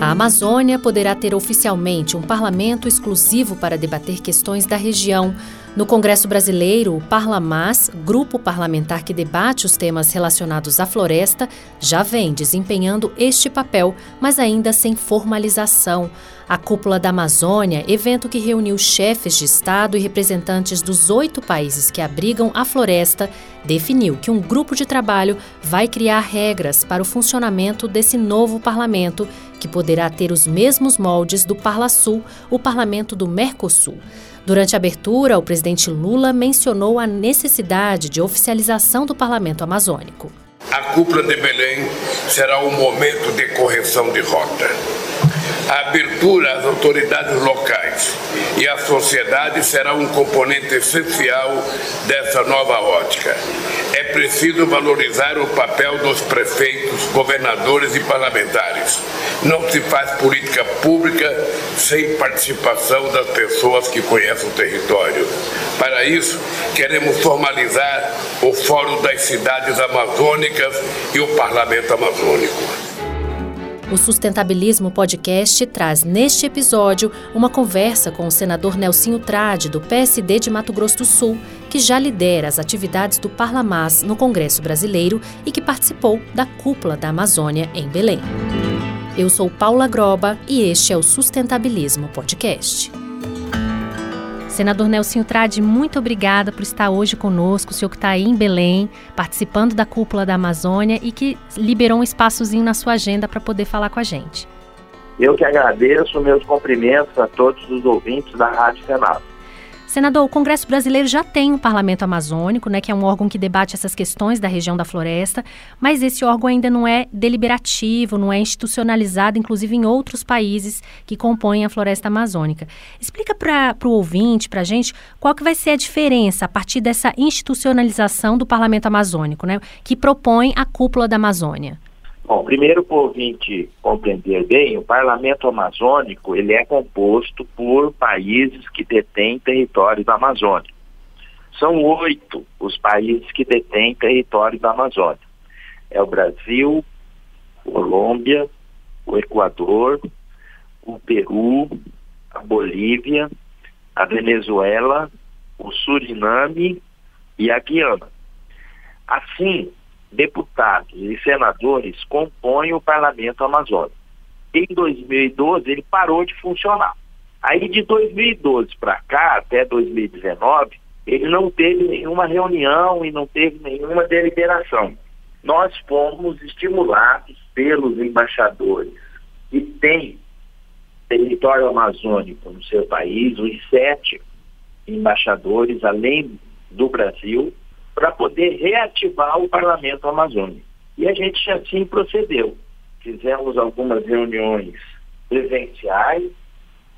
A Amazônia poderá ter oficialmente um parlamento exclusivo para debater questões da região. No Congresso Brasileiro, o Parlamás, grupo parlamentar que debate os temas relacionados à floresta, já vem desempenhando este papel, mas ainda sem formalização. A Cúpula da Amazônia, evento que reuniu chefes de Estado e representantes dos oito países que abrigam a floresta, definiu que um grupo de trabalho vai criar regras para o funcionamento desse novo parlamento, que poderá ter os mesmos moldes do Parlasul, o parlamento do Mercosul. Durante a abertura, o presidente Lula mencionou a necessidade de oficialização do parlamento amazônico. A cúpula de Belém será um momento de correção de rota a abertura às autoridades locais e à sociedade será um componente essencial dessa nova ótica. É preciso valorizar o papel dos prefeitos, governadores e parlamentares. Não se faz política pública sem participação das pessoas que conhecem o território. Para isso, queremos formalizar o Fórum das Cidades Amazônicas e o Parlamento Amazônico. O Sustentabilismo Podcast traz neste episódio uma conversa com o senador Nelsinho Trade, do PSD de Mato Grosso do Sul, que já lidera as atividades do Parlamás no Congresso Brasileiro e que participou da Cúpula da Amazônia em Belém. Eu sou Paula Groba e este é o Sustentabilismo Podcast. Senador Nelson Trade, muito obrigada por estar hoje conosco, o senhor que está aí em Belém, participando da cúpula da Amazônia e que liberou um espaçozinho na sua agenda para poder falar com a gente. Eu que agradeço, meus cumprimentos a todos os ouvintes da Rádio Senado. Senador, o Congresso Brasileiro já tem um parlamento amazônico, né, que é um órgão que debate essas questões da região da floresta, mas esse órgão ainda não é deliberativo, não é institucionalizado, inclusive em outros países que compõem a floresta amazônica. Explica para o ouvinte, para a gente, qual que vai ser a diferença a partir dessa institucionalização do parlamento amazônico, né, que propõe a cúpula da Amazônia. Bom, primeiro, para o ouvinte compreender bem, o Parlamento Amazônico ele é composto por países que detêm território da Amazônia. São oito os países que detêm território da Amazônia. É o Brasil, Colômbia, o Equador, o Peru, a Bolívia, a Venezuela, o Suriname e a Guiana. Assim, deputados e senadores compõem o parlamento amazônico. Em 2012 ele parou de funcionar. Aí de 2012 para cá, até 2019, ele não teve nenhuma reunião e não teve nenhuma deliberação. Nós fomos estimulados pelos embaixadores que têm território amazônico no seu país, os sete embaixadores, além do Brasil, para poder reativar o parlamento amazônico. E a gente assim procedeu. Fizemos algumas reuniões presenciais,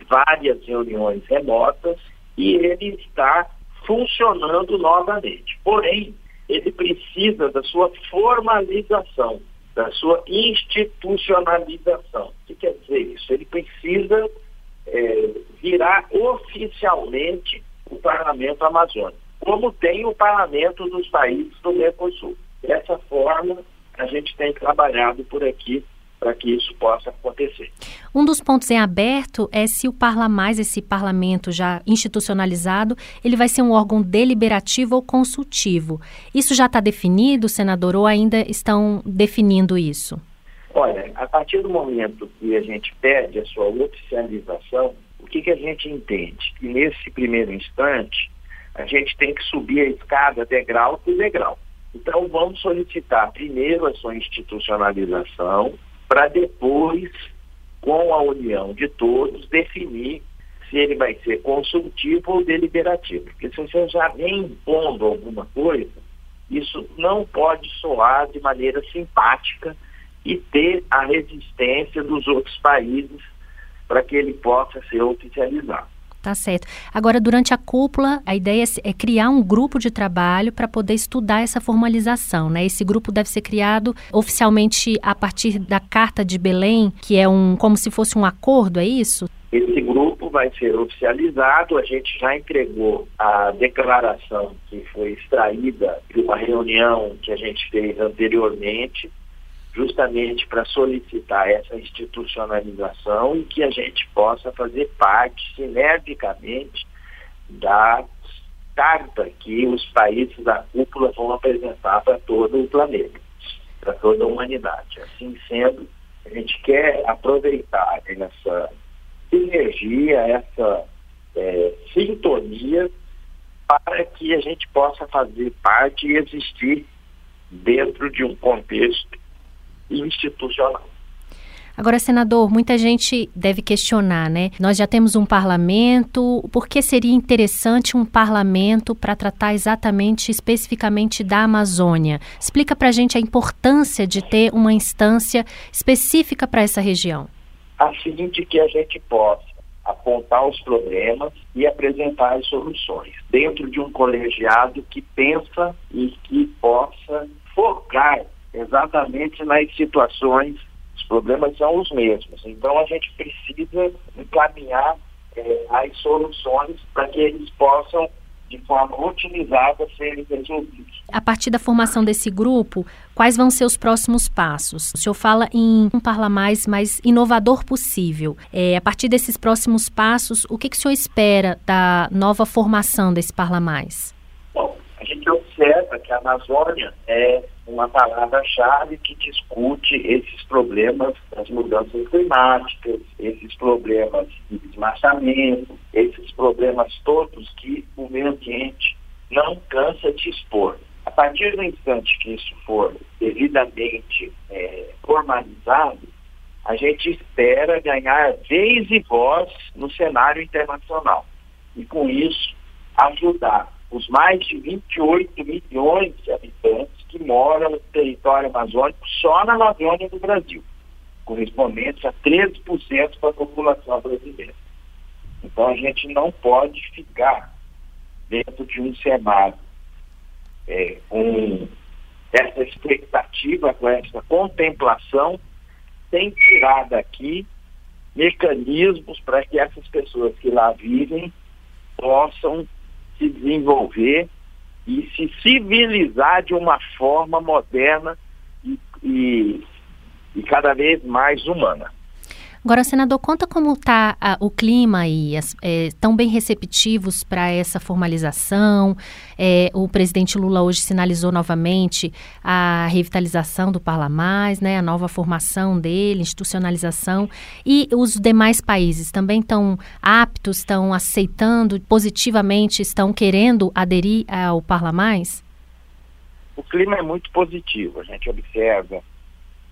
várias reuniões remotas, e ele está funcionando novamente. Porém, ele precisa da sua formalização, da sua institucionalização. O que quer dizer isso? Ele precisa é, virar oficialmente o parlamento amazônico como tem o parlamento dos países do Mercosul. Dessa forma, a gente tem trabalhado por aqui para que isso possa acontecer. Um dos pontos em aberto é se o Parlamais, esse parlamento já institucionalizado, ele vai ser um órgão deliberativo ou consultivo. Isso já está definido, senador, ou ainda estão definindo isso? Olha, a partir do momento que a gente pede a sua oficialização, o que, que a gente entende? Que nesse primeiro instante, a gente tem que subir a escada degrau por degrau. Então, vamos solicitar primeiro a sua institucionalização, para depois, com a união de todos, definir se ele vai ser consultivo ou deliberativo. Porque se você já vem impondo alguma coisa, isso não pode soar de maneira simpática e ter a resistência dos outros países para que ele possa ser oficializado. Tá certo. Agora, durante a cúpula, a ideia é criar um grupo de trabalho para poder estudar essa formalização, né? Esse grupo deve ser criado oficialmente a partir da Carta de Belém, que é um como se fosse um acordo, é isso? Esse grupo vai ser oficializado, a gente já entregou a declaração que foi extraída de uma reunião que a gente fez anteriormente justamente para solicitar essa institucionalização e que a gente possa fazer parte sinergicamente da carta que os países da cúpula vão apresentar para todo o planeta, para toda a humanidade. Assim sendo, a gente quer aproveitar essa sinergia, essa é, sintonia para que a gente possa fazer parte e existir dentro de um contexto institucional. Agora, senador, muita gente deve questionar, né? Nós já temos um parlamento, por que seria interessante um parlamento para tratar exatamente, especificamente da Amazônia? Explica para a gente a importância de ter uma instância específica para essa região. A de que a gente possa apontar os problemas e apresentar as soluções dentro de um colegiado que pensa e que possa focar exatamente nas situações, os problemas são os mesmos. Então a gente precisa encaminhar é, as soluções para que eles possam de forma otimizada serem resolvidos. A partir da formação desse grupo, quais vão ser os próximos passos? O senhor fala em um parlamento mais inovador possível. É, a partir desses próximos passos, o que, que o senhor espera da nova formação desse parlamento? Bom, a gente observa que a Amazônia é uma palavra-chave que discute esses problemas das mudanças climáticas, esses problemas de desmatamento, esses problemas todos que o meio ambiente não cansa de expor. A partir do instante que isso for devidamente é, formalizado, a gente espera ganhar vez e voz no cenário internacional. E com isso, ajudar os mais de 28 milhões de habitantes que moram no território amazônico só na Amazônia do Brasil, correspondente a 13% da população brasileira. Então a gente não pode ficar dentro de um cenário é, com essa expectativa, com essa contemplação, sem tirar daqui mecanismos para que essas pessoas que lá vivem possam se desenvolver e se civilizar de uma forma moderna e, e, e cada vez mais humana. Agora, senador, conta como está o clima aí, é, tão bem receptivos para essa formalização. É, o presidente Lula hoje sinalizou novamente a revitalização do Parlamais, né, a nova formação dele, institucionalização. E os demais países também estão aptos, estão aceitando positivamente, estão querendo aderir ao Parlamais? O clima é muito positivo. A gente observa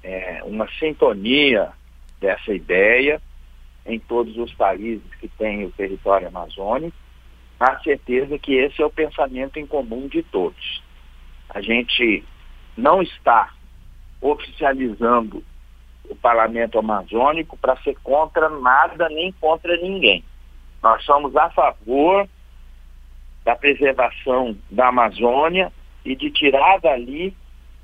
é, uma sintonia dessa ideia em todos os países que têm o território amazônico, a certeza que esse é o pensamento em comum de todos. A gente não está oficializando o parlamento amazônico para ser contra nada nem contra ninguém. Nós somos a favor da preservação da Amazônia e de tirar dali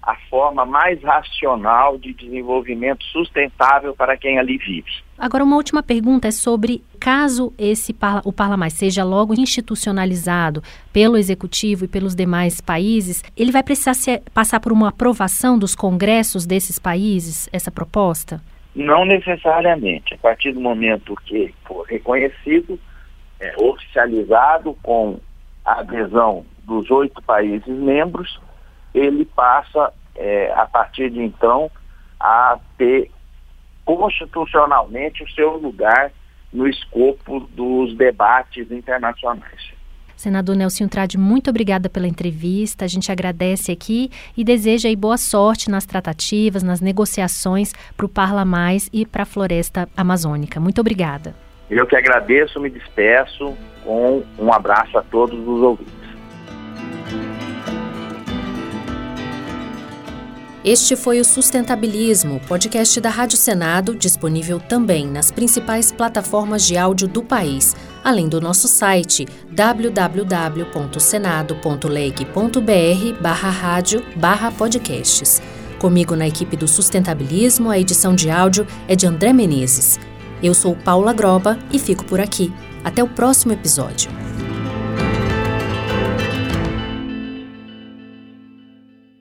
a forma mais racional de desenvolvimento sustentável para quem ali vive. Agora, uma última pergunta é sobre caso esse o Parla seja logo institucionalizado pelo Executivo e pelos demais países, ele vai precisar se, passar por uma aprovação dos congressos desses países, essa proposta? Não necessariamente. A partir do momento que for reconhecido, é, oficializado com a adesão dos oito países membros, ele passa, é, a partir de então, a ter constitucionalmente o seu lugar no escopo dos debates internacionais. Senador Nelson Trade, muito obrigada pela entrevista. A gente agradece aqui e deseja aí boa sorte nas tratativas, nas negociações para o Parla Mais e para a Floresta Amazônica. Muito obrigada. Eu que agradeço, me despeço com um abraço a todos os ouvintes. Este foi o Sustentabilismo, podcast da Rádio Senado, disponível também nas principais plataformas de áudio do país, além do nosso site www.senado.leg.br barra rádio barra podcasts. Comigo na equipe do Sustentabilismo, a edição de áudio é de André Menezes. Eu sou Paula Groba e fico por aqui. Até o próximo episódio.